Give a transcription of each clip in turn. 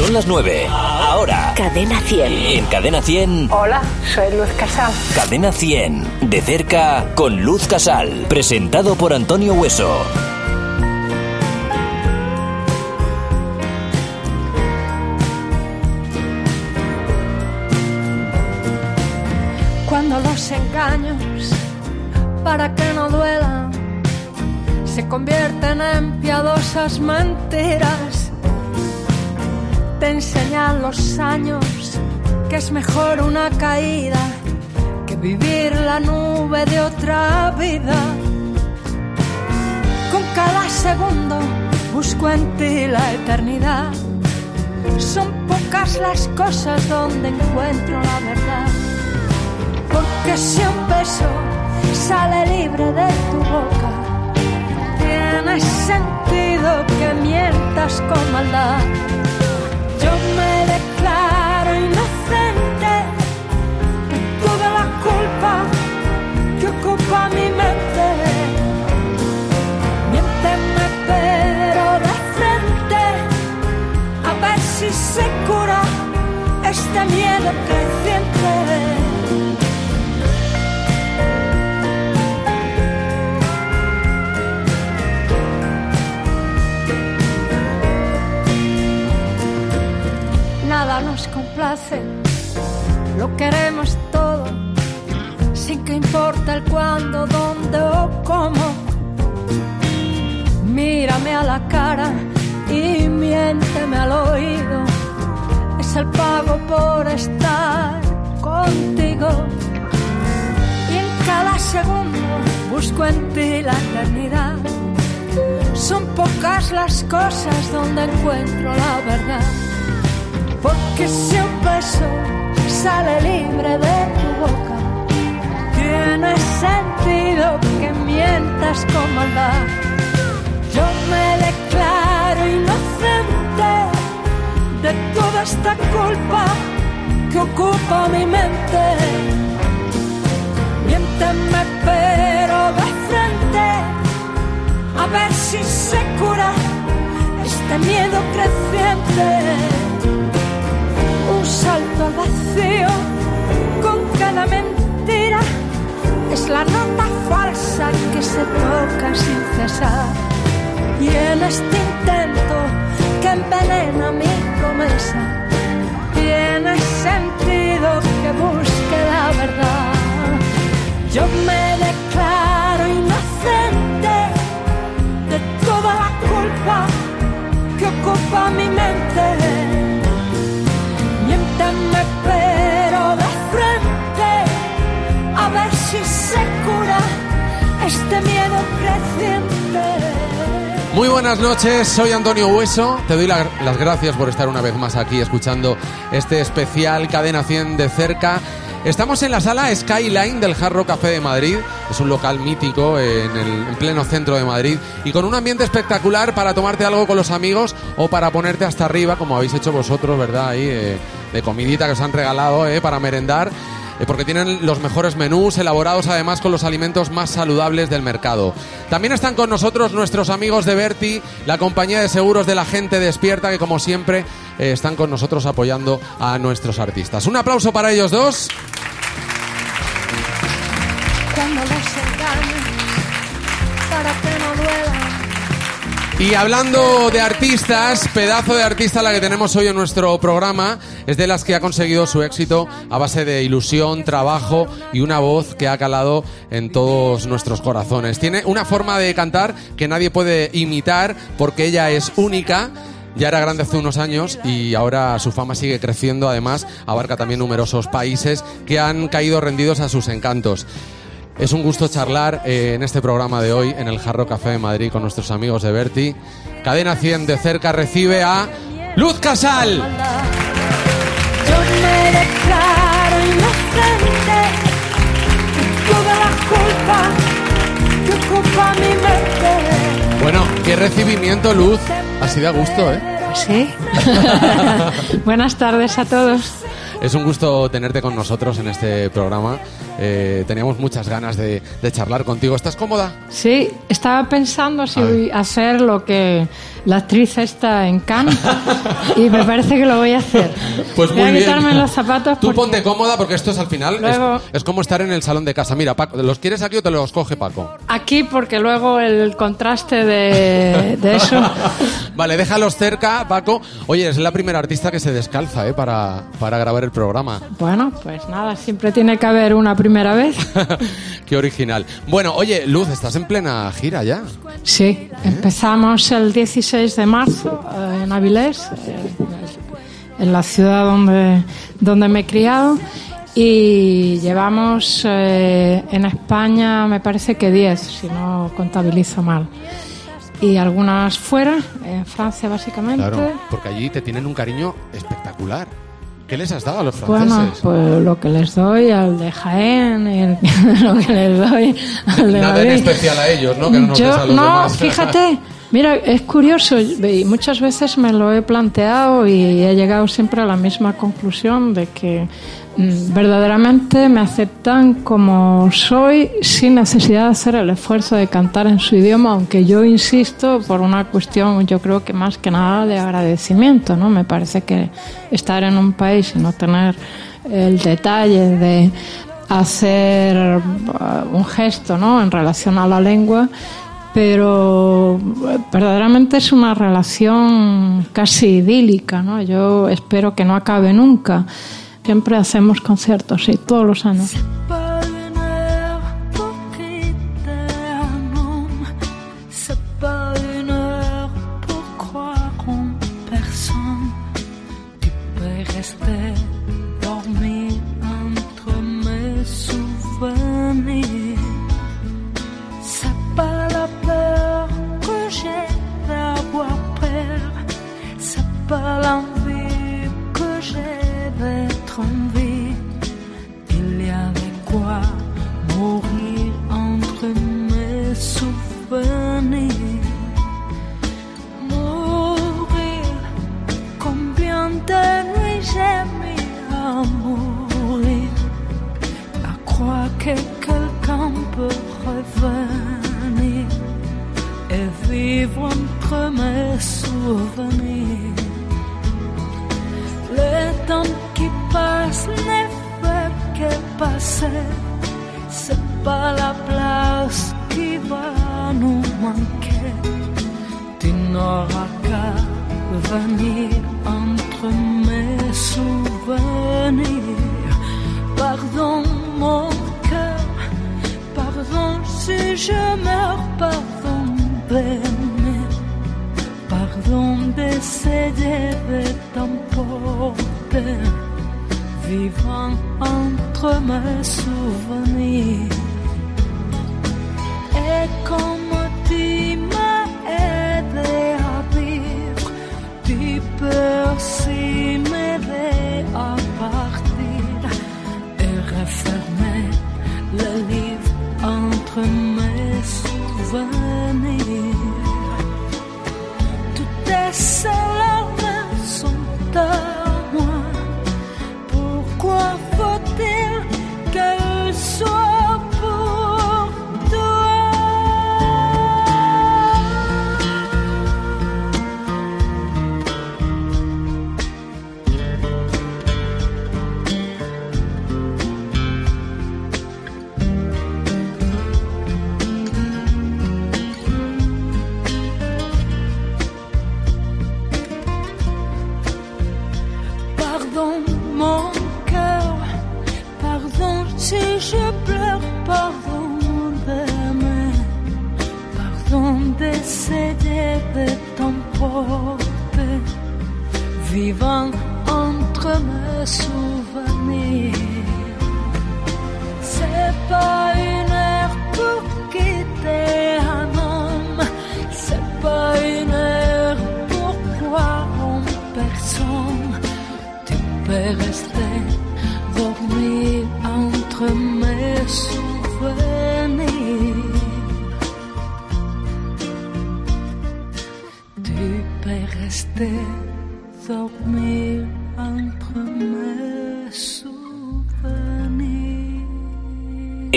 Son las 9. Ahora. Cadena 100. En Cadena 100. Hola, soy Luz Casal. Cadena 100. De cerca con Luz Casal. Presentado por Antonio Hueso. Cuando los engaños, para que no duelan, se convierten en piadosas mentiras. Te enseñan los años que es mejor una caída que vivir la nube de otra vida. Con cada segundo busco en ti la eternidad. Son pocas las cosas donde encuentro la verdad. Porque si un beso sale libre de tu boca, tiene sentido que mientas con maldad. De toda la culpa que ocupa mi mente. Miénteme pero de frente, a ver si se cura este miedo creciente. nos lo queremos todo, sin que importe el cuándo, dónde o cómo. Mírame a la cara y miénteme al oído, es el pago por estar contigo. Y en cada segundo busco en ti la eternidad. Son pocas las cosas donde encuentro la verdad. Porque si un beso sale libre de tu boca, tiene sentido que mientas con maldad. Yo me declaro inocente de toda esta culpa que ocupa mi mente. Miénteme pero de frente, a ver si se cura este miedo creciente salto al vacío con cada mentira. Es la nota falsa que se toca sin cesar. Y en este intento que envenena mi promesa, tiene sentido que busque la verdad. Yo me declaro inocente de toda la culpa que ocupa mi mente Muy buenas noches, soy Antonio Hueso. Te doy la- las gracias por estar una vez más aquí escuchando este especial Cadena 100 de cerca. Estamos en la sala Skyline del Jarro Café de Madrid. Es un local mítico en el en pleno centro de Madrid y con un ambiente espectacular para tomarte algo con los amigos o para ponerte hasta arriba, como habéis hecho vosotros, ¿verdad? Ahí eh, de comidita que os han regalado eh, para merendar eh, porque tienen los mejores menús, elaborados además con los alimentos más saludables del mercado. También están con nosotros nuestros amigos de Berti, la compañía de seguros de la gente despierta, que como siempre eh, están con nosotros apoyando a nuestros artistas. Un aplauso para ellos dos. Y hablando de artistas, pedazo de artista la que tenemos hoy en nuestro programa, es de las que ha conseguido su éxito a base de ilusión, trabajo y una voz que ha calado en todos nuestros corazones. Tiene una forma de cantar que nadie puede imitar porque ella es única. Ya era grande hace unos años y ahora su fama sigue creciendo. Además, abarca también numerosos países que han caído rendidos a sus encantos. Es un gusto charlar eh, en este programa de hoy en el Jarro Café de Madrid con nuestros amigos de Berti. Cadena 100 de cerca recibe a Luz Casal. Yo me declaro inocente de toda la culpa que ocupa mi mente. Bueno, qué recibimiento, Luz. Así de gusto, ¿eh? Sí. Buenas tardes a todos. Es un gusto tenerte con nosotros en este programa. Eh, teníamos muchas ganas de, de charlar contigo. ¿Estás cómoda? Sí, estaba pensando si hacer lo que la actriz está en Cannes y me parece que lo voy a hacer. Pues muy voy a bien. quitarme los zapatos Tú porque- ponte cómoda porque esto es al final. es- Luego- es, como estar en el salón de casa. Mira, Paco, ¿los quieres aquí o te los coge Paco? aquí porque luego el contraste de, de eso. Vale, déjalos cerca, Paco. Oye, es la primera artista que se descalza, ¿eh? Para, para grabar el programa. Bueno, pues nada, siempre tiene que haber una primera vez. Qué original. Bueno, oye, Luz, estás en plena gira ya. Sí, empezamos el 16 de marzo eh, en Avilés, eh, en la ciudad donde, donde me he criado, y llevamos eh, en España, me parece que 10, si no contabilizo mal. Y algunas fuera, en Francia básicamente. Claro, porque allí te tienen un cariño espectacular. ¿Qué les has dado a los Bueno, franceses? pues lo que les doy al de Jaén, y lo que les doy al de Nada en Madrid. especial a ellos, ¿no? Que no nos Yo- a los no, demás. fíjate, mira, es curioso, y muchas veces me lo he planteado y he llegado siempre a la misma conclusión de que verdaderamente me aceptan como soy sin necesidad de hacer el esfuerzo de cantar en su idioma, aunque yo insisto por una cuestión, yo creo que más que nada de agradecimiento, ¿no? Me parece que estar en un país y no tener el detalle de hacer uh, un gesto ¿no? en relación a la lengua, pero eh, verdaderamente es una relación casi idílica. ¿no? Yo espero que no acabe nunca. Siempre hacemos conciertos, sí, todos los años.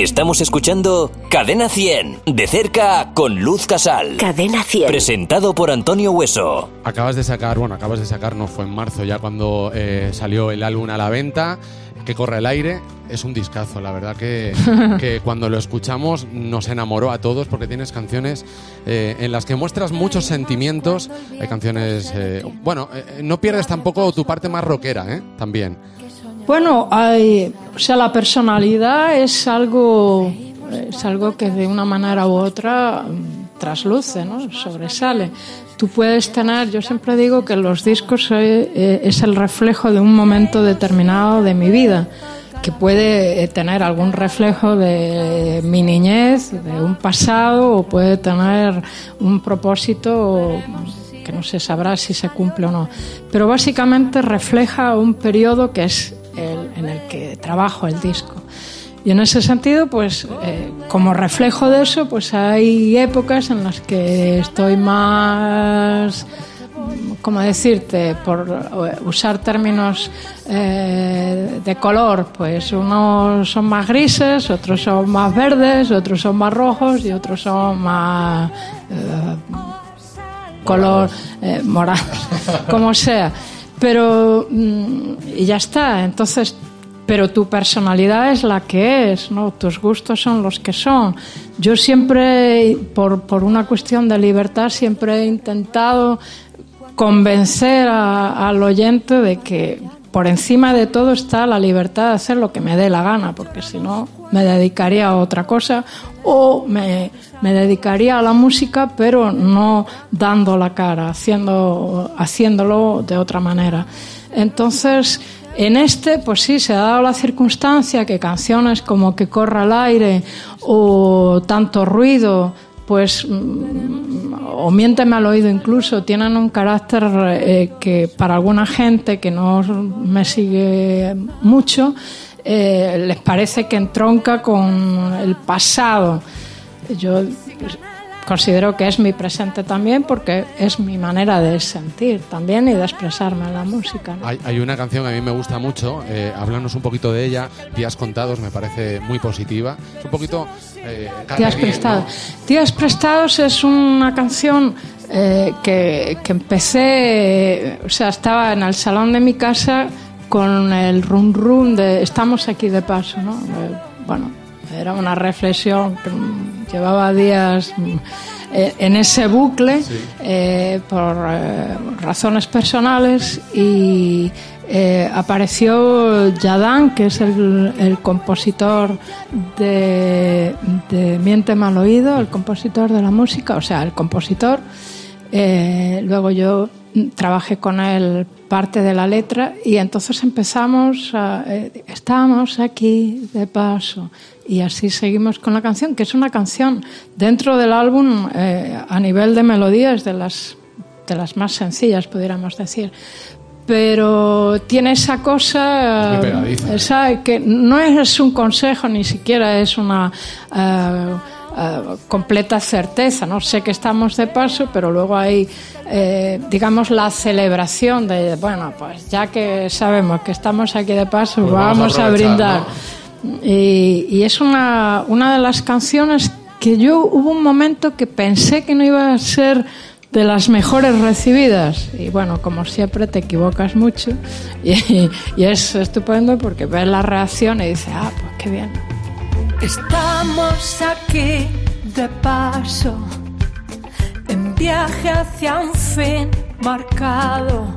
Estamos escuchando Cadena 100, de cerca con Luz Casal. Cadena 100. Presentado por Antonio Hueso. Acabas de sacar, bueno, acabas de sacar, no fue en marzo ya cuando eh, salió el álbum a la venta, que corre el aire. Es un discazo, la verdad que, que cuando lo escuchamos nos enamoró a todos porque tienes canciones eh, en las que muestras muchos sentimientos. Hay canciones, eh, bueno, eh, no pierdes tampoco tu parte más rockera, ¿eh? También. Bueno, hay, o sea, la personalidad es algo, es algo que de una manera u otra mm, trasluce, ¿no? sobresale. Tú puedes tener, yo siempre digo que los discos eh, es el reflejo de un momento determinado de mi vida, que puede eh, tener algún reflejo de mi niñez, de un pasado, o puede tener un propósito que no se sabrá si se cumple o no. Pero básicamente refleja un periodo que es que trabajo el disco. Y en ese sentido, pues eh, como reflejo de eso, pues hay épocas en las que estoy más, como decirte, por usar términos eh, de color, pues unos son más grises, otros son más verdes, otros son más rojos y otros son más eh, color eh, morado, como sea. Pero, mm, y ya está, entonces pero tu personalidad es la que es, ¿no? Tus gustos son los que son. Yo siempre, por, por una cuestión de libertad, siempre he intentado convencer a- al oyente de que por encima de todo está la libertad de hacer lo que me dé la gana, porque si no me dedicaría a otra cosa o me, me dedicaría a la música, pero no dando la cara, haciendo, haciéndolo de otra manera. Entonces, en este, pues sí, se ha dado la circunstancia que canciones como Que corra el aire o Tanto ruido, pues, mm, o Miénteme al oído incluso, tienen un carácter eh, que para alguna gente que no me sigue mucho, eh, les parece que entronca con el pasado. Yo considero que es mi presente también porque es mi manera de sentir también y de expresarme en la música. ¿no? Hay, hay una canción que a mí me gusta mucho, eh, háblanos un poquito de ella, Días Contados, me parece muy positiva. Es un poquito... Eh, carreguín, Prestados. ¿no? Tías Prestados es una canción eh, que, que empecé, o sea, estaba en el salón de mi casa con el rum rum de estamos aquí de paso, ¿no? Eh, bueno, era una reflexión llevaba días mm, eh, en ese bucle eh, por eh, razones personales y eh, apareció Yadán, que es el, el compositor de, de Miénteme al oído, el compositor de la música, o sea, el compositor. Luego yo trabajé con él parte de la letra y entonces empezamos a, eh, estamos aquí de paso y así seguimos con la canción que es una canción dentro del álbum eh, a nivel de melodías de las de las más sencillas pudiéramos decir pero tiene esa cosa pegadiza. esa que no es un consejo ni siquiera es una eh, eh, completa certeza no sé que estamos de paso pero luego hay eh, digamos la celebración de bueno pues ya que sabemos que estamos aquí de paso Pues vamos, vamos a brindar. y, y es una, una de las canciones que yo hubo un momento que pensé que no iba a ser de las mejores recibidas. Y bueno como siempre te equivocas mucho. Y, y es estupendo porque ves la reacción y dices ah pues qué bien Estamos aquí de paso, en viaje hacia un fin marcado,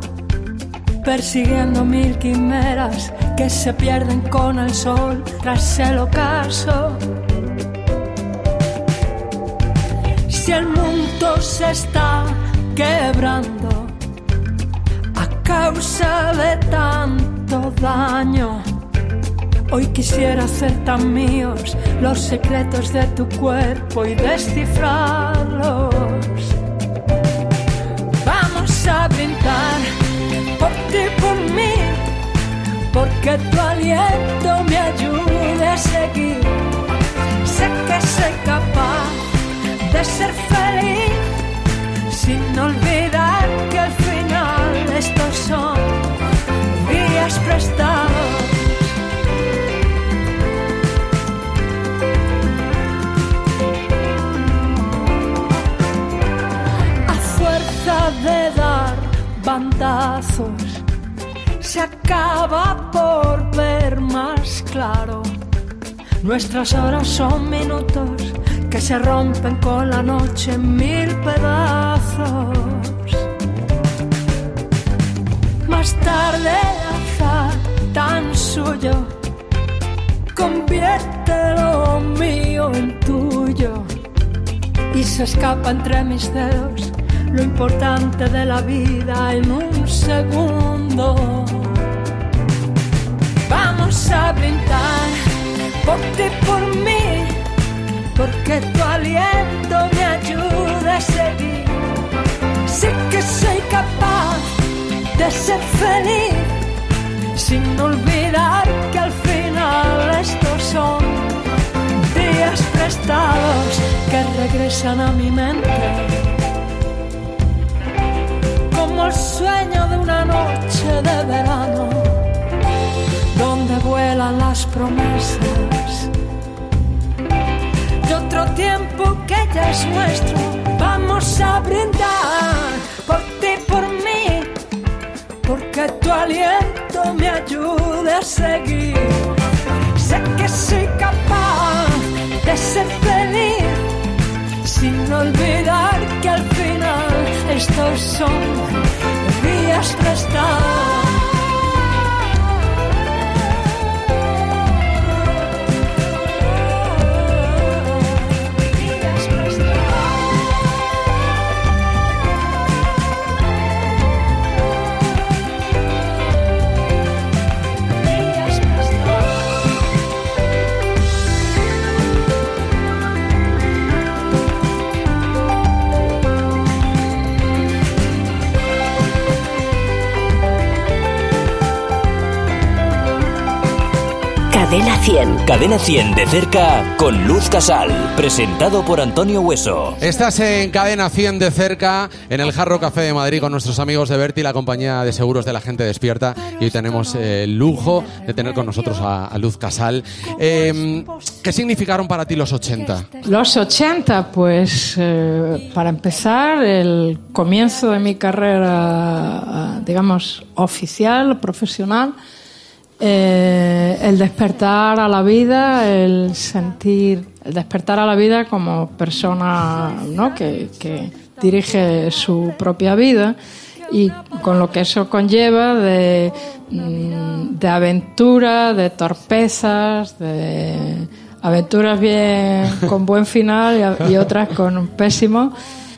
persiguiendo mil quimeras que se pierden con el sol tras el ocaso. Si el mundo se está quebrando a causa de. Hoy quisiera hacer tan míos los secretos de tu cuerpo y descifrarlos. Vamos a brindar por ti, por mí, porque tu aliento me ayude a seguir. Sé que soy capaz de ser feliz sin olvidar que al final estos son días prestados. Se acaba por ver más claro. Nuestras horas son minutos que se rompen con la noche en mil pedazos. Más tarde, azar tan suyo, convierte lo mío en tuyo y se escapa entre mis dedos lo importante de la vida en un segundo. Vamos a brindar por ti, por mí, porque tu aliento me ayuda a seguir. Sé que soy capaz de ser feliz, sin olvidar que al final estos son días prestados que regresan a mi mente el sueño de una noche de verano, donde vuelan las promesas de otro tiempo que ya es nuestro. Vamos a brindar por ti, por mí, porque tu aliento me ayude a seguir. Sé que soy capaz de ser feliz sin olvidar que al final estos son días prestados. Cadena 100. Cadena 100 de cerca con Luz Casal. Presentado por Antonio Hueso. Estás en Cadena 100 de cerca, en el Jarro Café de Madrid con nuestros amigos de Berti, la compañía de seguros de la gente despierta. Y hoy tenemos eh, el lujo de tener con nosotros a, a Luz Casal. Eh, ¿Qué significaron para ti los 80? Los 80, pues eh, para empezar, el comienzo de mi carrera, digamos, oficial, profesional, eh, el despertar a la vida, el sentir, el despertar a la vida como persona ¿no? que, que dirige su propia vida y con lo que eso conlleva de, mm, de aventura, de torpezas, de aventuras bien con buen final y, otras con un pésimo.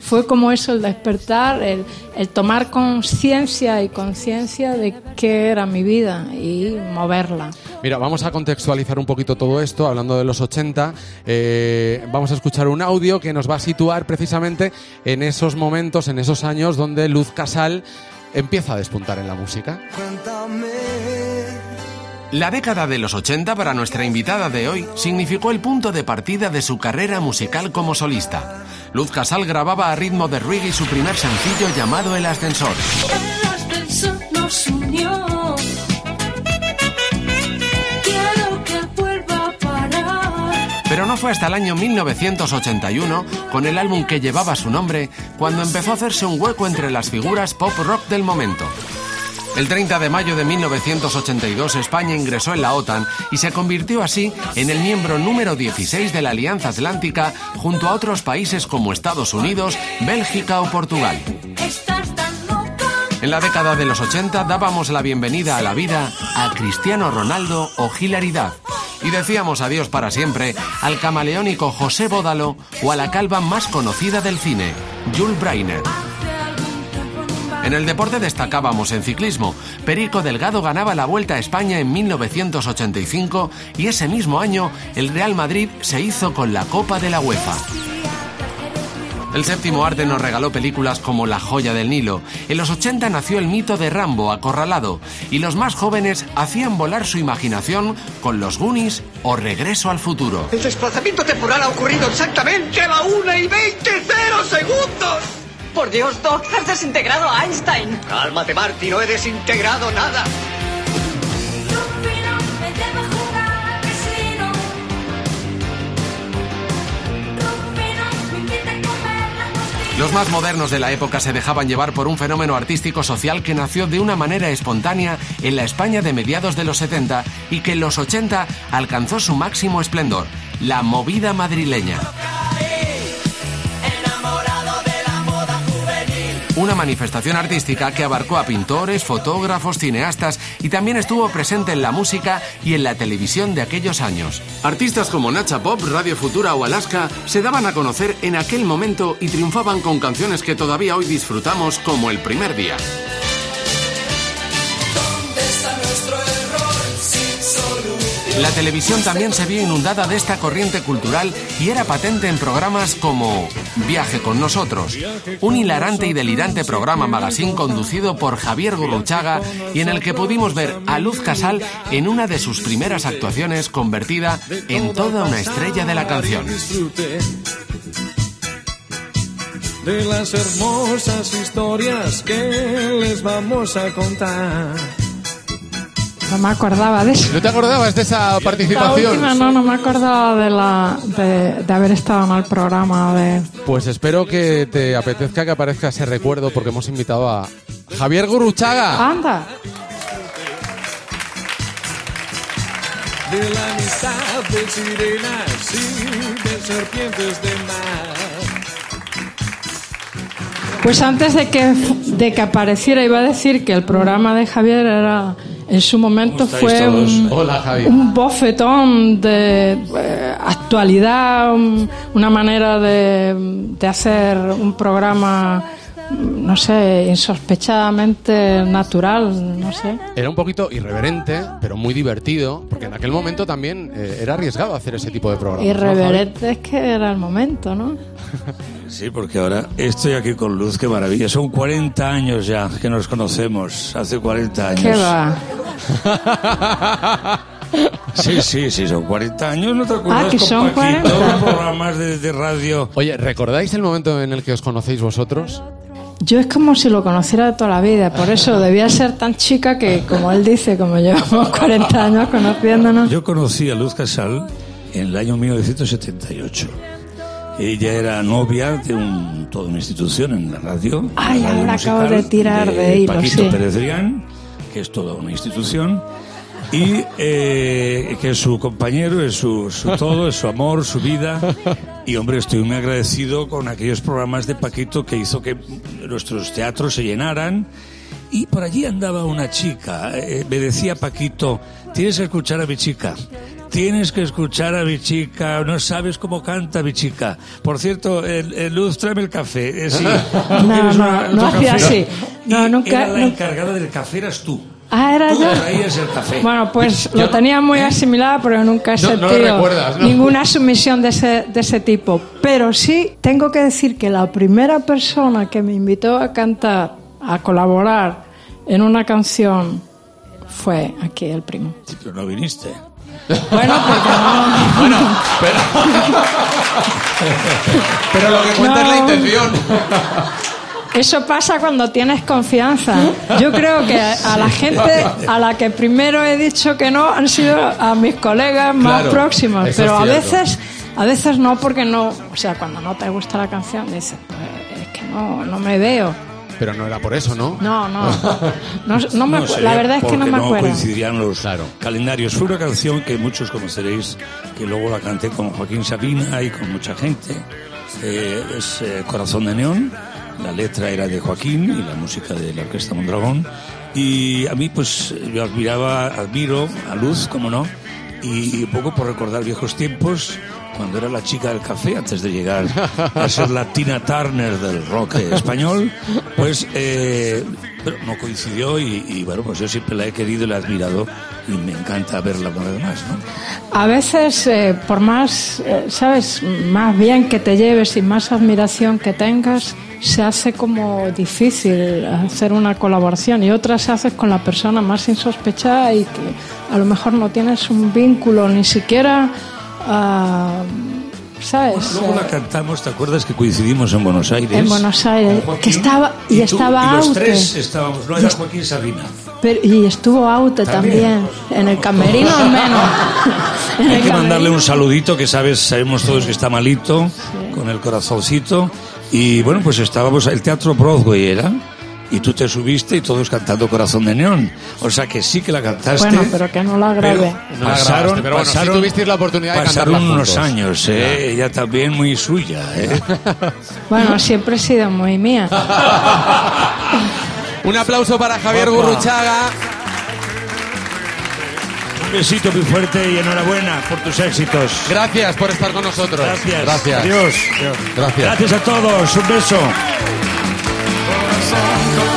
Fue como eso, el despertar, el, el tomar conciencia y conciencia de qué era mi vida y moverla. Mira, vamos a contextualizar un poquito todo esto, hablando de los 80. eh, vamos a escuchar un audio que nos va a situar precisamente en esos momentos, en esos años donde Luz Casal empieza a despuntar en la música. La década de los 80 para nuestra invitada de hoy significó el punto de partida de su carrera musical como solista. Luz Casal grababa a ritmo de reggae su primer sencillo llamado El Ascensor. El ascensor nos unió. Quiero que vuelva a parar. Pero no fue hasta el año 1981, con el álbum que llevaba su nombre, cuando empezó a hacerse un hueco entre las figuras pop rock del momento. El 30 de mayo de 1982 España ingresó en la OTAN y se convirtió así en el miembro número 16 de la Alianza Atlántica junto a otros países como Estados Unidos, Bélgica o Portugal. En la década de los 80 dábamos la bienvenida a la vida a Cristiano Ronaldo o Hilaridad. Y decíamos adiós para siempre al camaleónico José Bódalo o a la calva más conocida del cine, Jules Breiner. En el deporte destacábamos en ciclismo. Perico Delgado ganaba la Vuelta a España en 1985 y ese mismo año el Real Madrid se hizo con la Copa de la UEFA. El séptimo arte nos regaló películas como La joya del Nilo. En los 80 nació el mito de Rambo acorralado y los más jóvenes hacían volar su imaginación con los Goonies o Regreso al futuro. El desplazamiento temporal ha ocurrido exactamente a la 1 y 20 cero segundos. Por Dios, Doc, has desintegrado a Einstein. Cálmate, Marty, no he desintegrado nada. Los más modernos de la época se dejaban llevar por un fenómeno artístico social que nació de una manera espontánea en la España de mediados de los 70 y que en los 80 alcanzó su máximo esplendor, la movida madrileña. Una manifestación artística que abarcó a pintores, fotógrafos, cineastas y también estuvo presente en la música y en la televisión de aquellos años. Artistas como Nacha Pop, Radio Futura o Alaska se daban a conocer en aquel momento y triunfaban con canciones que todavía hoy disfrutamos como el primer día. La televisión también se vio inundada de esta corriente cultural y era patente en programas como Viaje con nosotros, un hilarante y delirante programa magazine conducido por Javier Gurruchaga y en el que pudimos ver a Luz Casal en una de sus primeras actuaciones convertida en toda una estrella de la canción. De las hermosas historias que les vamos a contar. No me acordaba de eso. ¿No te acordabas de esa La participación? última no, no me acordaba de, la, de, de haber estado en el programa de... Pues espero que te apetezca que aparezca ese recuerdo porque hemos invitado a Javier Gurruchaga. Anda, De la amistad de sirenas y de serpientes de mar. pues antes de que, de que apareciera iba a decir que el programa de Javier era... En su momento ¿Cómo estáis fue un, Hola, Javi. un bofetón de eh, actualidad, un- una manera de, de hacer un programa, no sé, insospechadamente natural, no sé. Era un poquito irreverente, pero muy divertido, porque en aquel momento también eh, era arriesgado hacer ese tipo de programas. Irreverente es que era el momento, ¿no? Sí, porque ahora estoy aquí con Luz, qué maravilla. Son 40 años ya que nos conocemos, hace 40 años. ¿Qué va? Sí, sí, sí, son 40 años, ¿no te acuerdas? Ah, que con son Paquito, 40. programas de, de radio. Oye, ¿recordáis el momento en el que os conocéis vosotros? Yo es como si lo conociera de toda la vida, por eso debía ser tan chica que, como él dice, como llevamos 40 años conociéndonos. Yo conocí a Luz Casal en el año 1978. Ella era novia de un, toda una institución en la radio. Ay, la radio ahora acabo de tirar de hilo, Paquito sí. Pérez Rián, que es toda una institución. Y eh, que es su compañero, es su, su todo, es su amor, su vida. Y hombre, estoy muy agradecido con aquellos programas de Paquito que hizo que nuestros teatros se llenaran. Y por allí andaba una chica, eh, me decía Paquito, tienes que escuchar a mi chica. Tienes que escuchar a mi chica, no sabes cómo canta mi chica. Por cierto, el, el Luz, tráeme el café. Eh, sí, ¿tú No, hacía así. No, nunca- Era la nunca- encargada del café, eras tú. Ah, era Tú yo. traías el café. Bueno, pues lo tenía muy asimilado, pero nunca he No- no lo sentido recuerdas, ¿no? ninguna sumisión de ese, de ese tipo. Pero sí tengo que decir que la primera persona que me invitó a cantar, a colaborar en una canción, fue aquí el primo. Sí, pero no viniste. Bueno, porque no. Bueno, pero... pero lo que cuenta es la intención. Eso pasa cuando tienes confianza. Yo creo que a la gente a la que primero he dicho que no han sido a mis colegas más Claro, próximos, pero a veces a veces no porque no, o sea, cuando no te gusta la canción dices, pues, es que no no me veo. Pero no era por eso, ¿no? No, no. No, no me No la verdad es que no me acuerdo. coincidían los Claro. calendarios. Fue una canción que muchos conoceréis, que luego la canté con Joaquín Sabina y con mucha gente. Eh, es eh, Corazón de Neón. La letra era de Joaquín y la música de la Orquesta Mondragón. Y a mí, pues, yo admiraba, admiro a Luz, como no, y un poco por recordar viejos tiempos, cuando era la chica del café, antes de llegar a ser la Tina Turner del rock español, pues eh, pero no coincidió y, y, bueno, pues yo siempre la he querido y la he admirado y me encanta verla una vez más, ¿no? A veces, eh, por más, eh, ¿sabes? Más bien que te lleves y más admiración que tengas, se hace como difícil hacer una colaboración y otras se hace con la persona más insospechada y que a lo mejor no tienes un vínculo ni siquiera, ah, ¿sabes? Luego la cantamos, ¿te acuerdas que coincidimos en Buenos Aires? En Buenos Aires, Joaquín, que estaba- y tú, estaba y los Aute. tres estábamos, no era Joaquín Sabina. Pero- y estuvo Aute también, También. en el camerino al menos. En Hay el que mandarle un saludito que sabes, sabemos todos que está malito, con el corazoncito, Y bueno, pues estábamos, el teatro Broadway era, y tú te subiste y todos cantando Corazón de Neón. O sea que sí que la cantaste. Bueno, pero que no la grabé. No la pasaron, grabaste, pero bueno, sí pasaron, tuvisteis la oportunidad de pasaron unos juntos. años, ¿eh? Ella también muy suya, ¿eh? Bueno, siempre he sido muy mía. Un aplauso para Javier Guapa. Gurruchaga. Un besito muy fuerte y enhorabuena por tus éxitos. Gracias por estar con nosotros. Gracias. Gracias. Adiós. Gracias. Gracias a todos. Un beso. Corazón,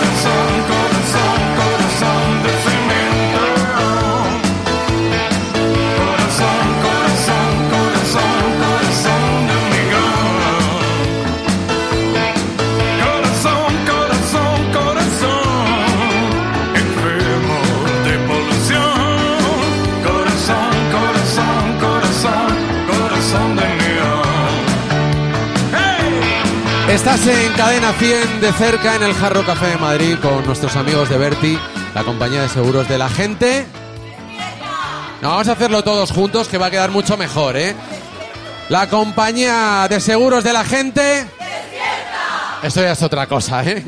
Estás en Cadena 100 de cerca en el Jarro Café de Madrid con nuestros amigos de Berti, la compañía de seguros de la gente. No, vamos a hacerlo todos juntos que va a quedar mucho mejor, ¿eh? La compañía de seguros de la gente. Esto ya es otra cosa, ¿eh?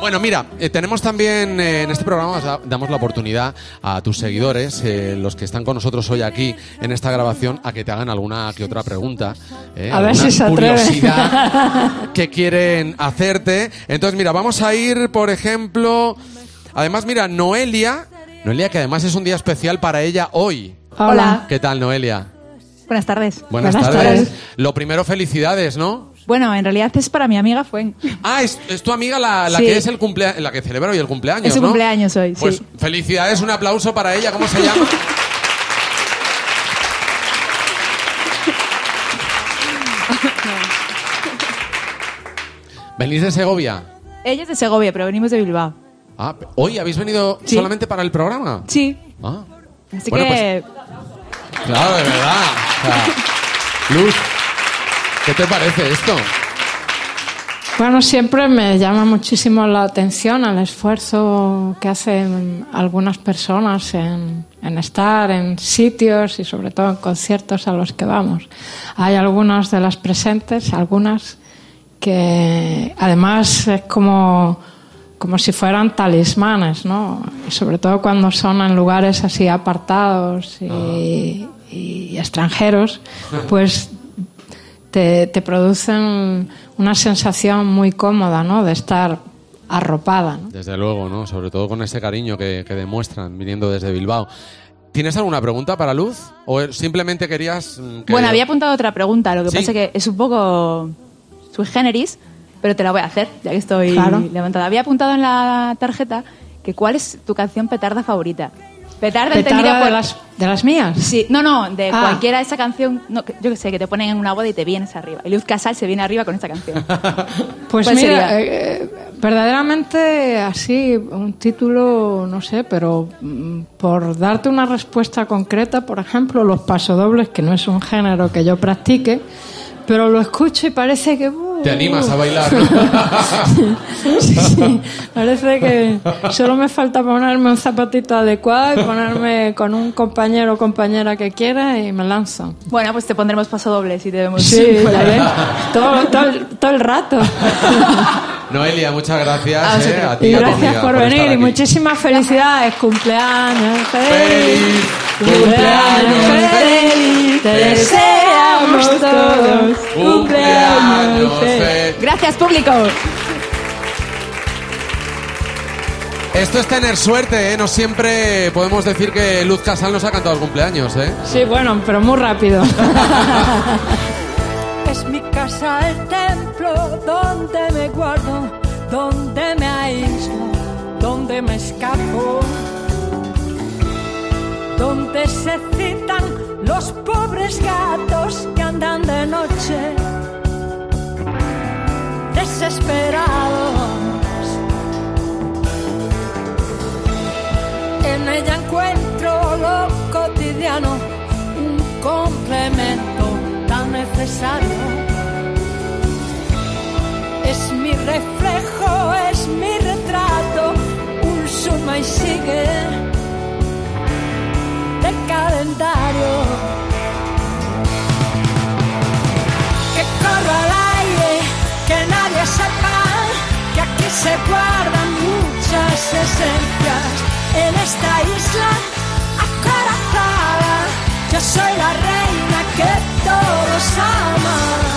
Bueno, mira, eh, tenemos también eh, en este programa da- damos la oportunidad a tus seguidores, eh, los que están con nosotros hoy aquí en esta grabación, a que te hagan alguna que otra pregunta. eh, A ver si se atreve. curiosidad que quieren hacerte. Entonces, mira, vamos a ir, por ejemplo. Además, mira, Noelia. Noelia, que además es un día especial para ella hoy. Hola. ¿Qué tal, Noelia? Buenas tardes. Buenas, Buenas tardes. tardes. Lo primero, felicidades, ¿no? Bueno, en realidad es para mi amiga Fuen. Ah, es, es tu amiga la, la Sí. que es el cumplea- la que celebra hoy el cumpleaños, Es su ¿no? cumpleaños hoy, Pues sí. felicidades, un aplauso para ella. ¿Cómo se llama? ¿Venís de Segovia? Ella es de Segovia, pero venimos de Bilbao. Ah, ¿hoy habéis venido Sí. solamente para el programa? Sí. Ah, Así Bueno, pues, que claro, de verdad. O sea, Luz, ¿qué te parece esto? Bueno, siempre me llama muchísimo la atención el esfuerzo que hacen algunas personas en, en estar en sitios y sobre todo en conciertos a los que vamos. Hay algunas de las presentes, algunas que además es como, como si fueran talismanes, ¿no? Y sobre todo cuando son en lugares así apartados y, y extranjeros, pues te, te producen una sensación muy cómoda, ¿no? De estar arropada. ¿no? Desde luego, ¿no? Sobre todo con ese cariño que, que demuestran viniendo desde Bilbao. ¿Tienes alguna pregunta para Luz? ¿O simplemente querías mm, que- Bueno, había apuntado otra pregunta, lo que Sí. pasa que es un poco sui generis, pero te la voy a hacer, ya que estoy Claro. levantada. Había apuntado en la tarjeta que cuál es tu canción petarda favorita. Petarda, Petarda entendida de las, de las mías. Sí, no, no, de Ah. cualquiera esa canción, no, yo que sé, que te ponen en una boda y te vienes arriba. Y Luz Casal se viene arriba con esta canción. Pues ¿Cuál mira, eh, verdaderamente así, un título, no sé, pero mm, por darte una respuesta concreta, por ejemplo, los pasodobles, que no es un género que yo practique, pero lo escucho y parece que... Te animas a bailar, ¿no? Sí, sí. Parece que solo me falta ponerme un zapatito adecuado y ponerme con un compañero o compañera que quiera y me lanzo. bueno, pues te pondremos paso doble si te vemos. Sí. Todo, todo, el- todo el rato. Noelia, muchas gracias. A eh, a ti Y y a tu gracias amiga por venir y muchísimas felicidades. Cumpleaños ¡Feliz feliz. Cumpleaños feliz. Te deseamos todos. Cumpleaños feliz. feliz. Gracias, público. Esto es tener suerte, ¿eh? No siempre podemos decir que Luz Casal nos ha cantado el cumpleaños, ¿eh? Sí, bueno, pero muy rápido. Es mi casa el templo donde me guardo, donde me aíslo, donde me escapo, donde se citan los pobres gatos que andan de noche, desesperados. En ella encuentro lo cotidiano, un complemento tan necesario. Es mi reflejo, es mi retrato, un suma y sigue calendario. Que corra al aire, que nadie se guardan muchas esencias en esta isla acorazada. Yo soy la reina que todos aman.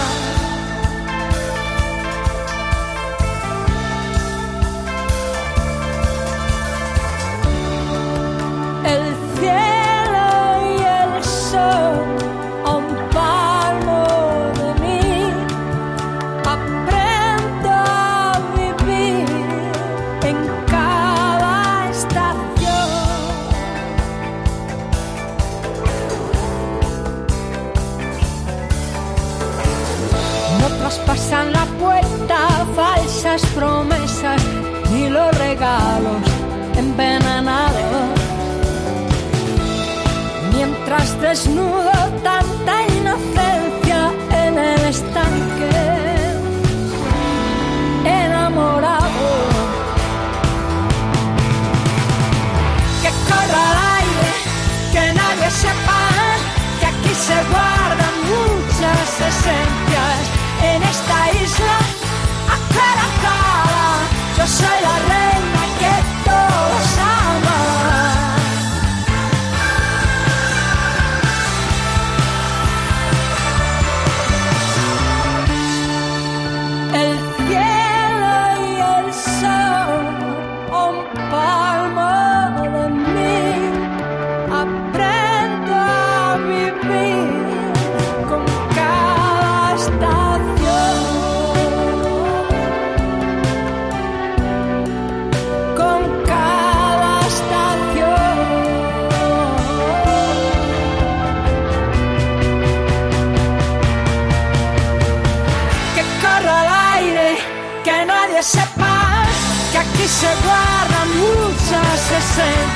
Muchas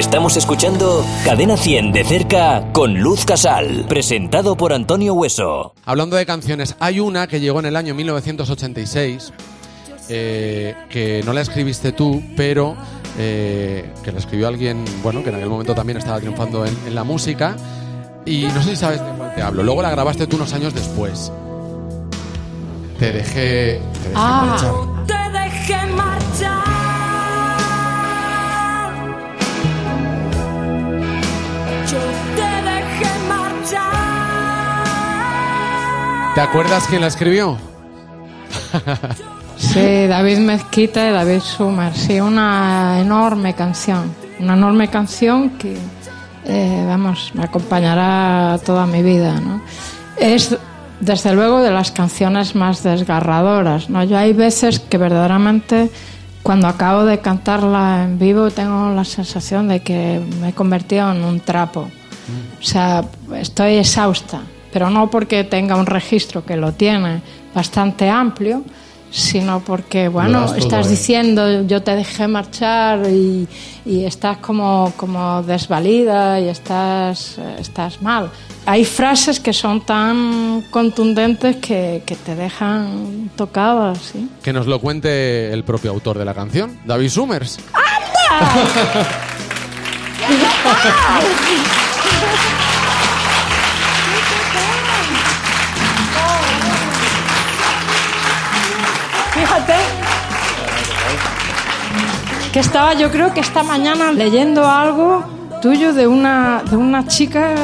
Estamos escuchando Cadena 100 de cerca con Luz Casal, presentado por Antonio Hueso. Hablando de canciones, hay una que llegó en el año 1986, eh, que no la escribiste tú, pero eh, que la escribió alguien, bueno, que en aquel momento también estaba triunfando en, en la música. Y no sé si sabes de cuál te hablo. Luego la grabaste tú unos años después. Te dejé, te dejé Ah. marchar. Te dejé marchar. ¿Te acuerdas quién la escribió? Sí, David Mezquita y David Sumer. Sí, una enorme canción. Una enorme canción que, eh, vamos, me acompañará toda mi vida, ¿no? Es, desde luego, de las canciones más desgarradoras, ¿no? Yo hay veces que verdaderamente, cuando acabo de cantarla en vivo, tengo la sensación de que me he convertido en un trapo. O sea, estoy exhausta, pero no porque tenga un registro que lo tiene bastante amplio, sino porque, bueno, estás diciendo yo te dejé marchar y, y estás como, como desvalida y estás, estás mal. Hay frases que son tan contundentes que, que te dejan tocada, ¿sí? Que nos lo cuente el propio autor de la canción, David Summers. Fíjate estaba, yo creo que esta mañana leyendo algo tuyo de una, de una chica,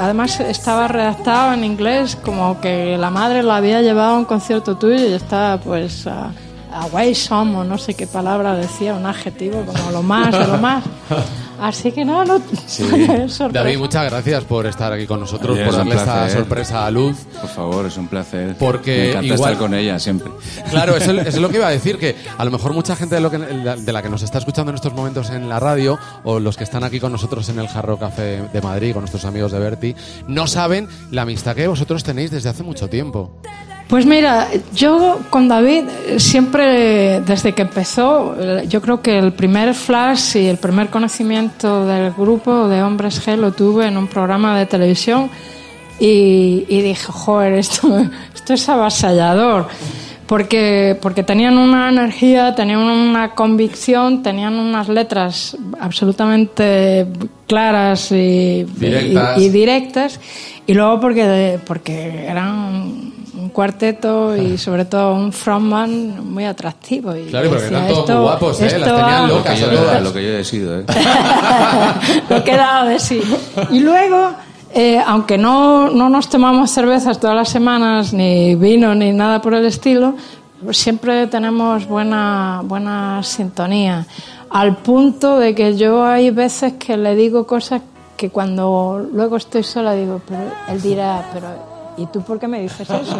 además estaba redactado en inglés, como que la madre la había llevado a un concierto tuyo y estaba pues a, away some o no sé qué palabra decía, un adjetivo como lo más de lo más. Así que no, no. sorpresa. David, muchas gracias por estar aquí con nosotros, Oye, por es darle esta sorpresa a Luz. Por favor, es un placer. Porque Me encanta igual- estar con ella siempre. Claro, eso, eso es lo que iba a decir, que a lo mejor mucha gente de, lo que, de la que nos está escuchando en estos momentos en la radio o los que están aquí con nosotros en el Jarro Café de Madrid, con nuestros amigos de Berti, no saben la amistad que vosotros tenéis desde hace mucho tiempo. Pues mira, yo con David eh, siempre, desde que empezó, eh, yo creo que el primer flash y el primer conocimiento del grupo de Hombres G lo tuve en un programa de televisión y, y dije, joder, esto, esto es avasallador. Porque, porque tenían una energía, tenían una convicción, tenían unas letras absolutamente claras y Directas. y- y directas. Y luego porque, porque eran cuarteto y sobre todo un frontman muy atractivo. Y Claro, porque decía, eran todos esto- muy guapos, ¿eh? Las tenían va- Lo locas que, yo, todas. lo que yo he sido, ¿eh? lo que he dado de sí. Y luego, eh, aunque no, no nos tomamos cervezas todas las semanas, ni vino, ni nada por el estilo, siempre tenemos buena, buena sintonía. Al punto de que yo hay veces que le digo cosas que cuando luego estoy sola digo, pero él dirá, pero ¿y tú por qué me dices eso?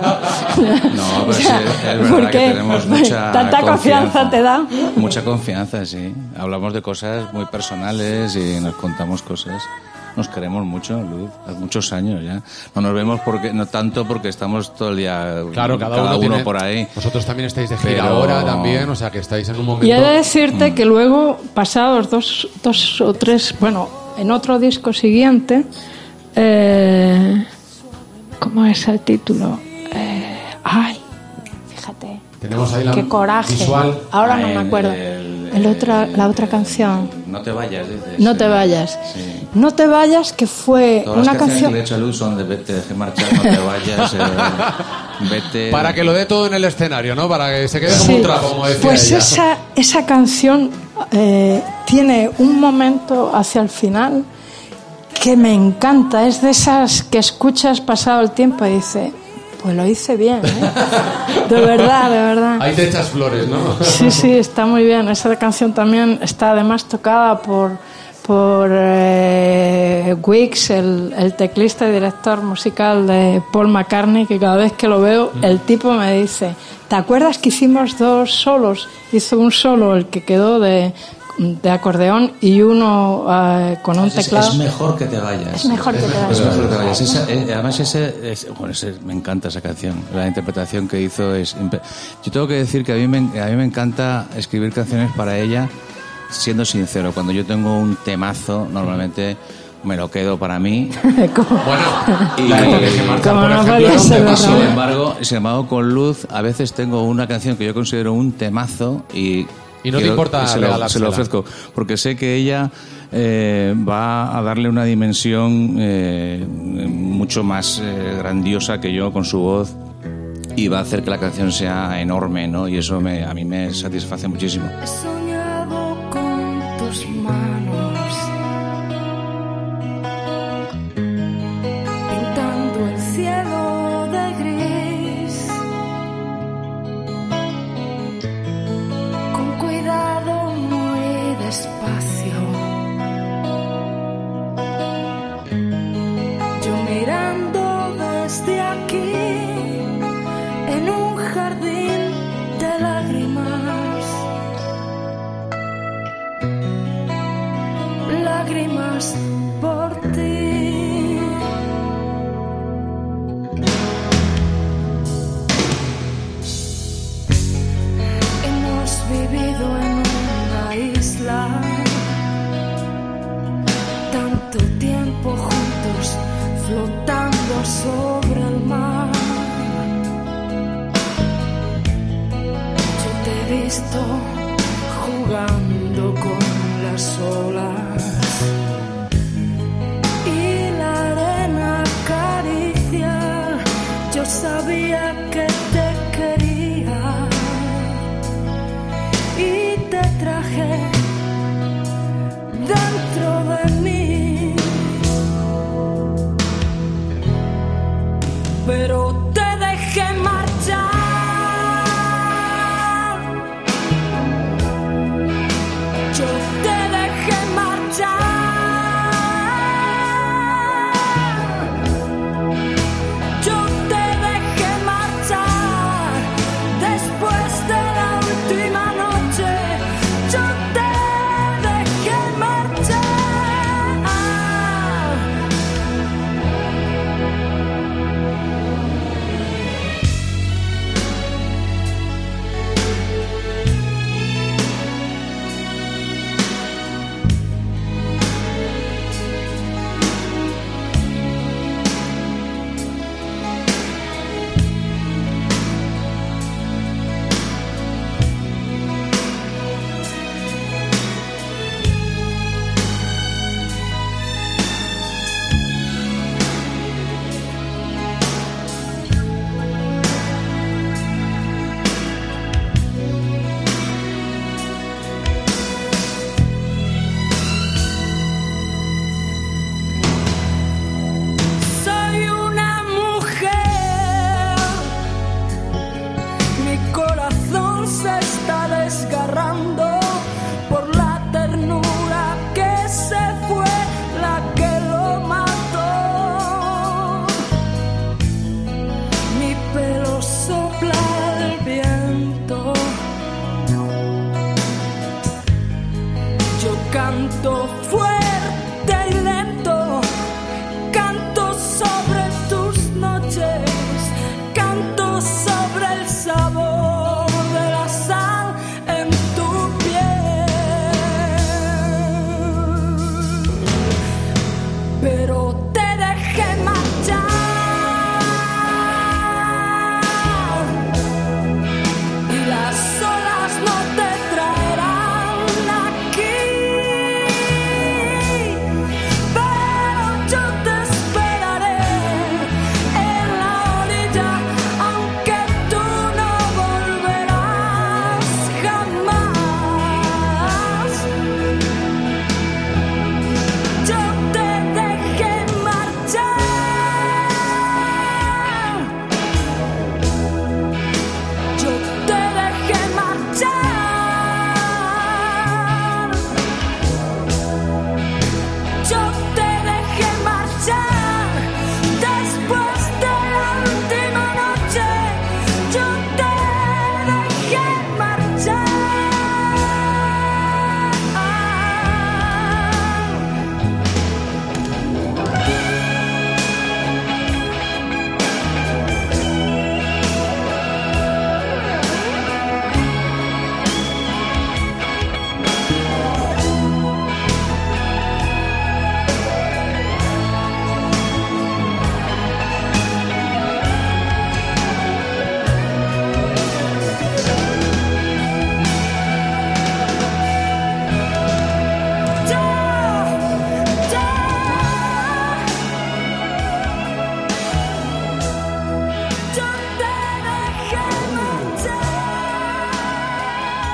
No, pero sí, es verdad ¿Por que tenemos mucha ¿Tanta confianza te da? Mucha confianza, sí. Hablamos de cosas muy personales y nos contamos cosas. Nos queremos mucho, Luz, hace muchos años ya. No nos vemos porque no tanto porque estamos todo el día Claro, cada, uno, tiene- por ahí. Vosotros también estáis de gira Pero- ahora también, o sea que estáis en un momento. Y he de decirte que luego, pasados dos, dos o tres, bueno, en otro disco siguiente, eh, ¿cómo es el título? Eh, ay, fíjate, Tenemos ahí la qué coraje. visual. Ahora no Ah, me el- acuerdo. el- El otra, la otra canción. No te vayas, dices. No te vayas. No te vayas, que fue Todas una las canción. que le he hecho a Luz son de vete, deje marchar, no te vayas, eh, vete. Para que lo dé todo en el escenario, ¿no? Para que se quede como Sí. un trapo, como decía Pues ella. esa, esa canción eh, tiene un momento hacia el final que me encanta. Es de esas que escuchas pasado el tiempo y dice, pues lo hice bien, ¿eh? De verdad, de verdad. Ahí te echas flores, ¿no? Sí, sí, está muy bien. Esa canción también está además tocada por, por eh, Wicks, el, el teclista y director musical de Paul McCartney, que cada vez que lo veo, el tipo me dice, ¿te acuerdas que hicimos dos solos? Hizo un solo, el que quedó de, de acordeón, y uno eh, con un Es- teclado. Es mejor que te vayas. Es mejor que te vayas. Es mejor que te vayas. Esa- eh, además, ese, es- bueno, ese- me encanta esa canción. La interpretación que hizo es. Yo tengo que decir que a mí, me, a mí me encanta escribir canciones para ella, siendo sincero. Cuando yo tengo un temazo, normalmente me lo quedo para mí. Bueno, Y, Como por no ejemplo, podía ser sin embargo, sin embargo, con Luz a veces tengo una canción que yo considero un temazo y Y no te importa se, lo, se lo ofrezco porque sé que ella eh, va a darle una dimensión eh, mucho más eh, grandiosa que yo con su voz y va a hacer que la canción sea enorme, ¿no? Y eso me, a mí me satisface muchísimo.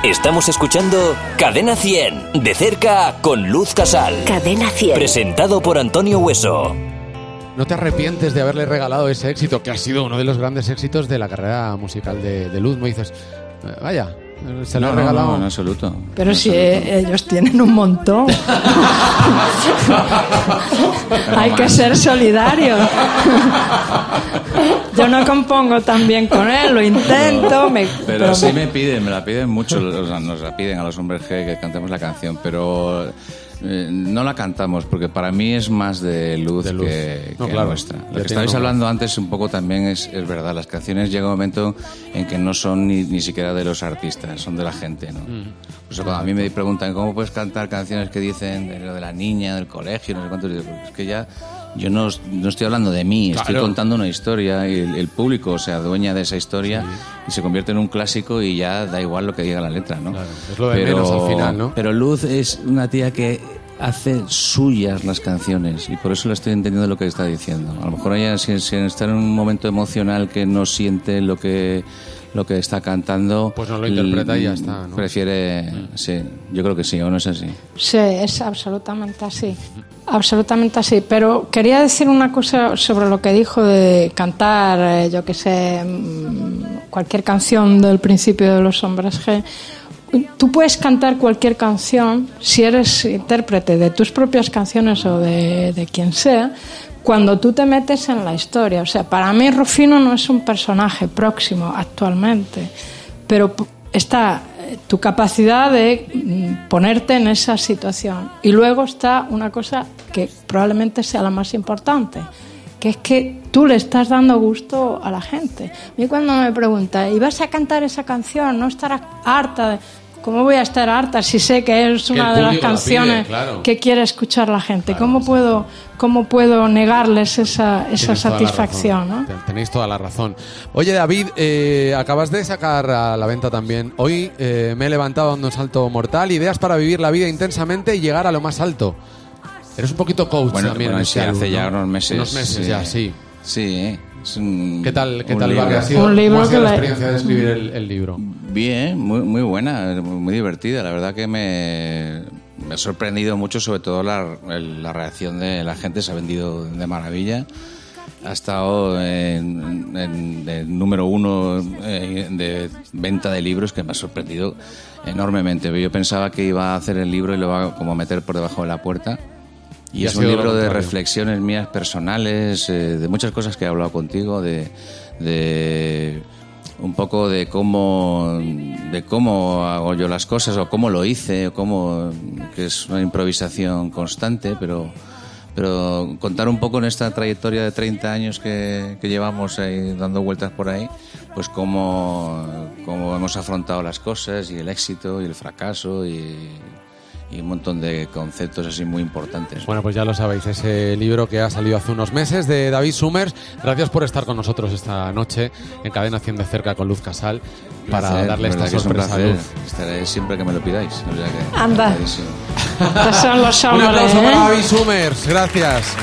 Estamos escuchando Cadena 100, de cerca con Luz Casal. Cadena 100. Presentado por Antonio Hueso. ¿No te arrepientes de haberle regalado ese éxito, que ha sido uno de los grandes éxitos de la carrera musical de, de Luz? Me dices, eh, vaya, se lo No, no, regalado. no, en absoluto. Pero En si absoluto. eh, ellos tienen un montón. Hay que ser solidario. Yo no compongo tan bien con él, lo intento. Me, Pero sí me piden, me la piden mucho, nos la piden a los hombres G que cantemos la canción, pero eh, no la cantamos porque para mí es más de luz, De luz. que, No, que claro. nuestra. Lo que estabais hablando antes un poco también es, es verdad, las canciones llega un momento en que no son ni, ni siquiera de los artistas, son de la gente, ¿no? Por eso cuando a mí me preguntan cómo puedes cantar canciones que dicen de lo de la niña, del colegio, no sé cuánto, es que ya yo no, no estoy hablando de mí, estoy Claro. contando una historia y el, el público se adueña de esa historia y se convierte en un clásico y ya da igual lo que diga la letra, ¿no? es lo de menos al final, ¿no? Pero Luz es una tía que hace suyas las canciones y por eso le estoy entendiendo lo que está diciendo. A lo mejor ella, si, si está en un momento emocional que no siente lo que lo que está cantando, Pues no lo interpreta y ya está, ¿no? Prefiere, sí, yo creo que sí, o no es así. Sí, es absolutamente así. Absolutamente así. Pero quería decir una cosa sobre lo que dijo de cantar, eh, yo que sé, mm, cualquier canción del principio de los hombres G. Tú puedes cantar cualquier canción si eres intérprete de tus propias canciones o de, de quien sea, cuando tú te metes en la historia. O sea, para mí Rufino no es un personaje próximo actualmente, pero está tu capacidad de mm, ponerte en esa situación. Y luego está una cosa que probablemente sea la más importante, que es que tú le estás dando gusto a la gente. A mí cuando me pregunta, ¿y vas a cantar esa canción? ¿No estarás harta? De... ¿Cómo voy a estar harta si sé que es Que una el de las público la pide, canciones claro. que quiere escuchar la gente? ¿Cómo, puedo, ¿Cómo puedo negarles esa, esa toda satisfacción? razón. ¿no? Ten- Tenéis toda la razón. Oye, David, eh, acabas de sacar a la venta también. Hoy eh, me he levantado dando un salto mortal. Ideas para vivir la vida intensamente y llegar a lo más alto. Eres un poquito coach Bueno, también. bueno, en sí, hace ya ¿no? unos meses. Unos meses ya, sí. Sí. es un- ¿Qué tal, qué un tal va? libro. ¿Qué ha sido, Un libro ¿Cómo ha sido que la experiencia de escribir el, el libro? Bien, muy, muy buena, muy, divertida. La verdad que me, me ha sorprendido mucho, sobre todo la, la reacción de la gente. Se ha vendido de maravilla. Ha estado en, en- en número uno eh, de venta de libros, que me ha sorprendido enormemente. Yo pensaba que iba a hacer el libro y lo iba a como meter por debajo de la puerta. Y, Y es un libro de reflexiones mías personales, eh, de muchas cosas que he hablado contigo, de, de un poco de cómo, de cómo hago yo las cosas o cómo lo hice, o cómo, que es una improvisación constante, pero, pero contar un poco en esta trayectoria de 30 años que, que llevamos ahí dando vueltas por ahí, pues cómo, cómo hemos afrontado las cosas y el éxito y el fracaso y, y un montón de conceptos así muy importantes. Bueno, pues ya lo sabéis, ese libro que ha salido hace unos meses de David Summers. Gracias por estar con nosotros esta noche en Cadena 100 de cerca con Luz Casal para Placer, darle esta es un sorpresa a. Luz. Estaré siempre que me lo pidáis. o sea que Anda. son los Un hombres, aplauso ¿eh? para David Summers. Gracias.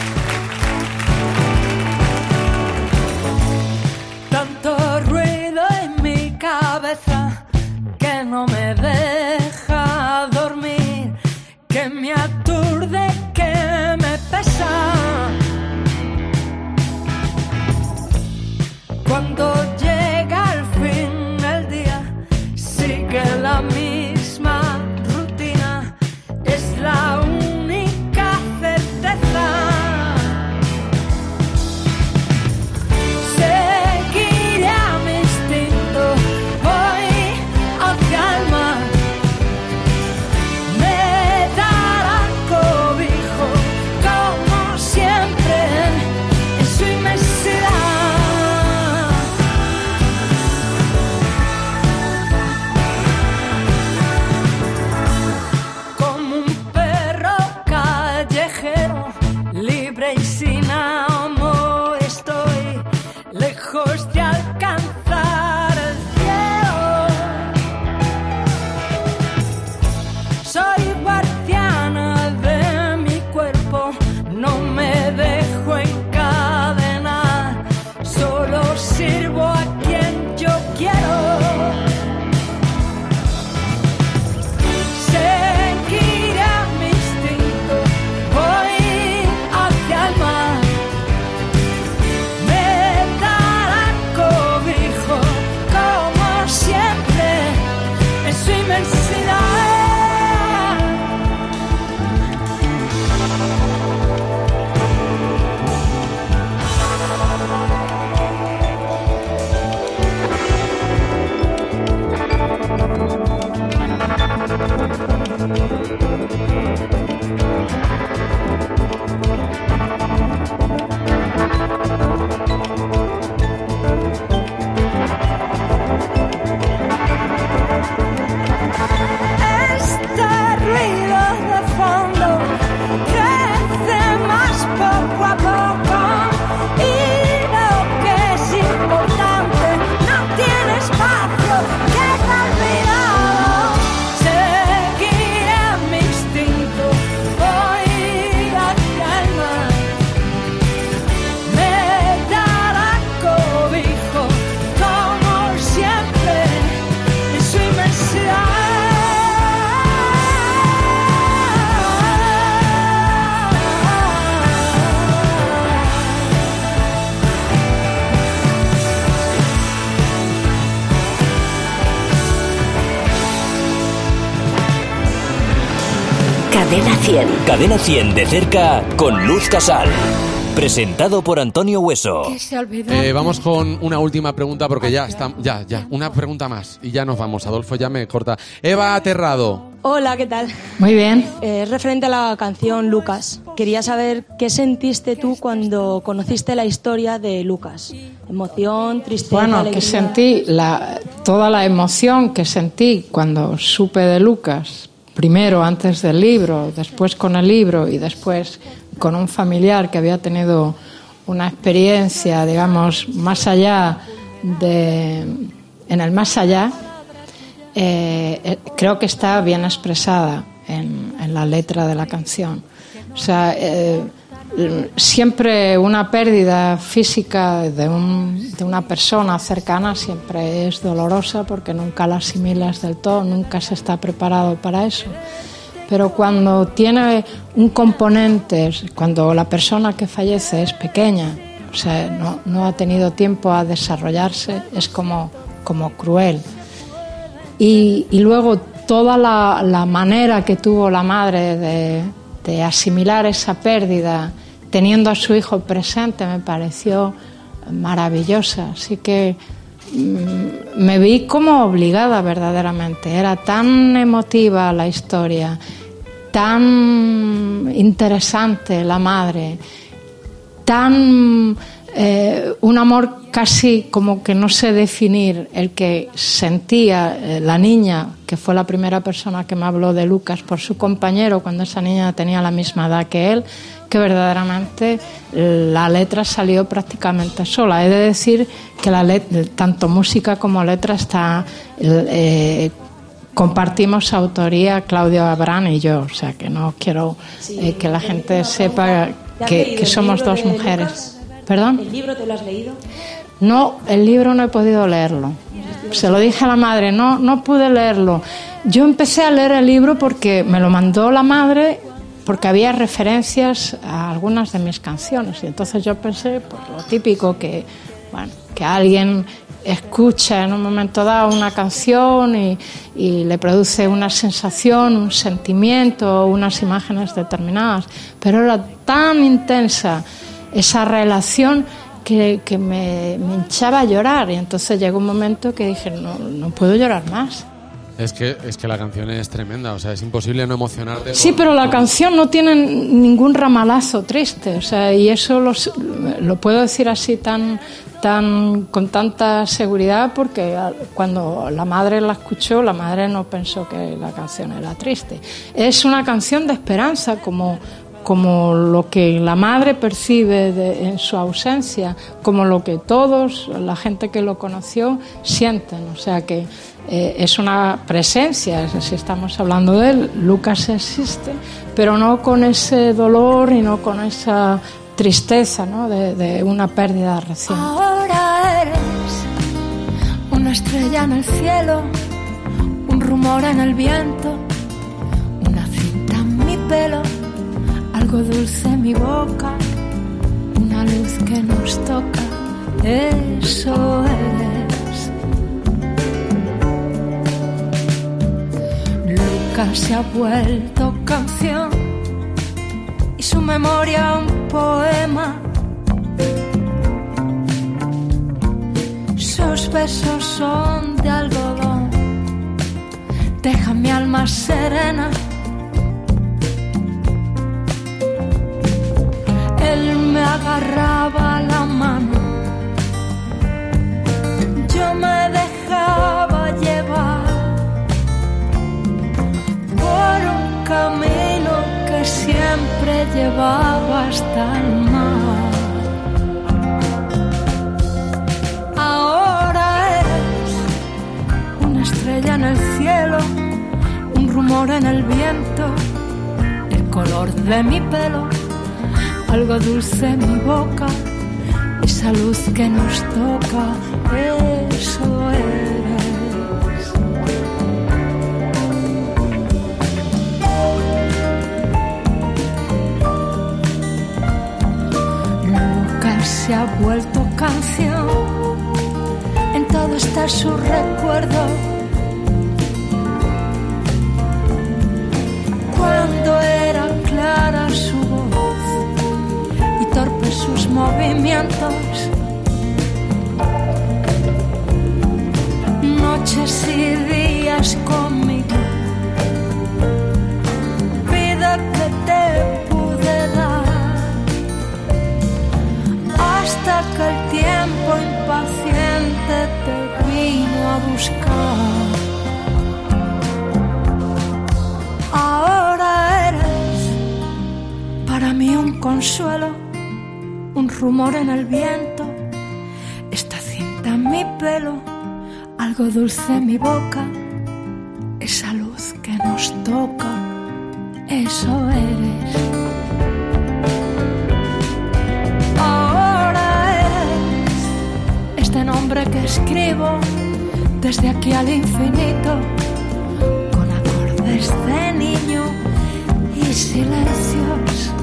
100. Cadena 100 de cerca con Luz Casal. Presentado por Antonio Hueso. Eh, vamos con una última pregunta porque ya está, ya, ya, una pregunta más y ya nos vamos. Adolfo ya me corta. Eva Aterrado. Hola, ¿qué tal? Muy bien. Eh, referente a la canción Lucas, quería saber qué sentiste tú cuando conociste la historia de Lucas. Emoción, tristeza, Bueno, que sentí la, toda la emoción que sentí cuando supe de Lucas, primero antes del libro, después con el libro y después con un familiar que había tenido una experiencia, digamos, más allá de, en el más allá, eh, eh, creo que está bien expresada en, la letra de la canción. O sea, eh, siempre una pérdida física de, un- de una persona cercana siempre es dolorosa porque nunca la asimilas del todo, nunca se está preparado para eso. Pero cuando tiene un componente, cuando la persona que fallece es pequeña, o sea, no, no ha tenido tiempo a desarrollarse, es como, como cruel. Y, y luego toda la, la manera que tuvo la madre de, de asimilar esa pérdida, teniendo a su hijo presente, me pareció maravillosa. Así que mm, me vi como obligada verdaderamente. Era tan emotiva la historia, tan interesante la madre, tan eh, un amor casi como que no sé definir el que sentía eh, la niña, que fue la primera persona que me habló de Lucas, por su compañero cuando esa niña tenía la misma edad que él, que verdaderamente eh, la letra salió prácticamente sola. He de decir que la let- tanto música como letra está eh, compartimos autoría Claudio Abrán y yo, o sea que no quiero que la gente sepa ¿Te has que, somos dos mujeres. ¿Perdón? ¿El libro te lo has leído? No, el libro no he podido leerlo. Se lo dije a la madre, no, no pude leerlo. Yo empecé a leer el libro porque me lo mandó la madre, porque había referencias a algunas de mis canciones. Y entonces yo pensé, pues lo típico que, bueno, que alguien escucha en un momento dado una canción y, y le produce una sensación, un sentimiento, unas imágenes determinadas. Pero era tan intensa esa relación que, que me, me hinchaba a llorar y entonces llegó un momento que dije no, no puedo llorar más. Es que, es que la canción es tremenda, o sea, es imposible no emocionarte. Sí, pero la canción no tiene ningún ramalazo triste, o sea, y eso los- lo puedo decir así tan, tan con tanta seguridad porque cuando la madre la escuchó, la madre no pensó que la canción era triste. Es una canción de esperanza, como como lo que la madre percibe de- en su ausencia, como lo que todos, la gente que lo conoció, sienten. O sea que eh, es una presencia, es- si estamos hablando de él, Lucas existe, pero no con ese dolor y no con esa tristeza de una pérdida reciente. Ahora eres una estrella en el cielo, un rumor en el viento, una cinta en mi pelo, algo dulce en mi boca, una luz que nos toca. Eso eres. Lucas se ha vuelto canción y su memoria un poema. Sus besos son de algodón, dejan mi alma serena. Me agarraba la mano, yo me dejaba llevar por un camino que siempre llevaba hasta el mar. Ahora eres una estrella en el cielo, un rumor en el viento, el color de mi pelo, algo dulce en mi boca, esa luz que nos toca, eso eres. Lucas se ha vuelto canción, en todo está su recuerdo. Cuando era clara su sus movimientos, noches y días conmigo, vida que te pude dar hasta que el tiempo impaciente te vino a buscar. Ahora eres para mí un consuelo, rumor en el viento, esta cinta en mi pelo, algo dulce en mi boca, esa luz que nos toca, eso eres. Este nombre que escribo desde aquí al infinito, con acordes de niño y silencios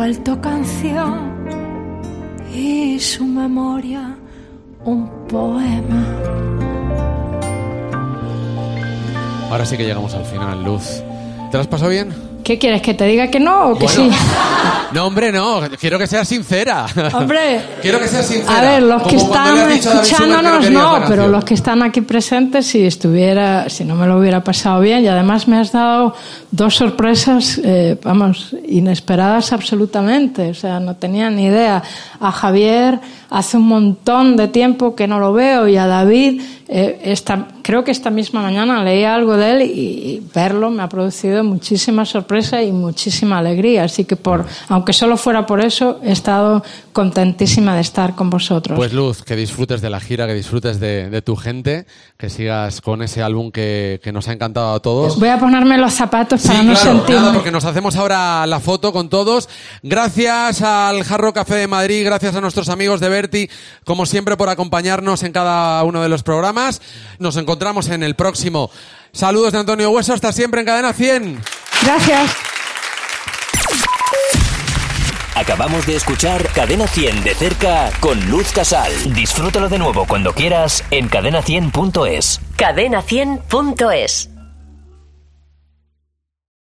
vuelto canción y su memoria un poema. Ahora sí que llegamos al final, Luz. ¿Te lo has pasado bien? ¿Qué quieres? ¿Que te diga que no o que Bueno. sí? No, hombre, no. Quiero que seas sincera. Hombre, quiero que seas sincera. A ver, los que Como están que escuchándonos no, pero los que están aquí presentes, si estuviera, si no me lo hubiera pasado bien, y además me has dado dos sorpresas, eh, vamos, inesperadas absolutamente. O sea, no tenía ni idea. A Javier hace un montón de tiempo que no lo veo y a David, eh, esta, creo que esta misma mañana leí algo de él y, y verlo me ha producido muchísima sorpresa y muchísima alegría. Así que por, aunque solo fuera por eso, he estado contentísima de estar con vosotros. Pues Luz, que disfrutes de la gira, que disfrutes de, de tu gente, que sigas con ese álbum que, que nos ha encantado a todos. Voy a ponerme los zapatos para Sí, no claro, sentirme. nada, porque nos hacemos ahora la foto con todos. Gracias al Jarro Café de Madrid, gracias a nuestros amigos de Berti, como siempre, por acompañarnos en cada uno de los programas. Nos encontramos en el próximo. Saludos de Antonio Hueso, hasta siempre en Cadena 100. Gracias. Acabamos de escuchar Cadena 100 de cerca con Luz Casal. Disfrútalo de nuevo cuando quieras en cadena100.es. Cadena100.es